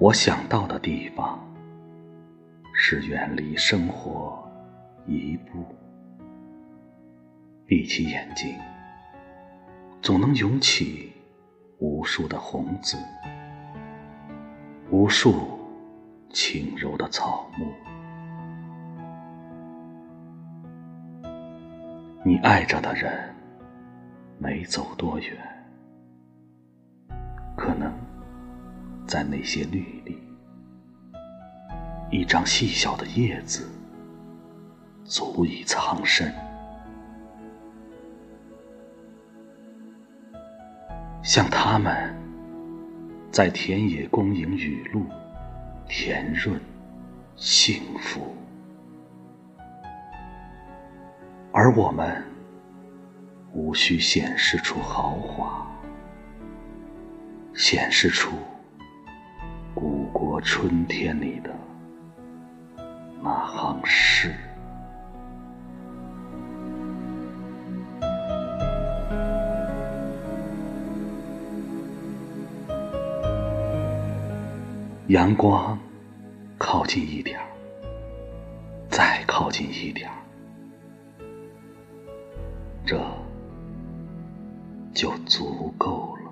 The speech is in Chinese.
我想到的地方，是远离生活一步。闭起眼睛，总能涌起无数的红字，无数轻柔的草木。你爱着的人，没走多远，可能。在那些绿里，一张细小的叶子，足以藏身。像他们，在田野恭迎雨露，甜润幸福；而我们，无需显示出豪华，显示出。春天里的那行诗，阳光靠近一点，再靠近一点，这就足够了。